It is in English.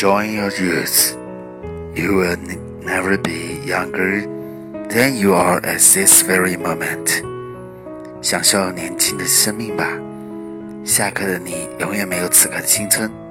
Enjoy your youth. You will never be younger than you are at this very moment. 享受年轻的生命吧。下课的你永远没有此刻的青春。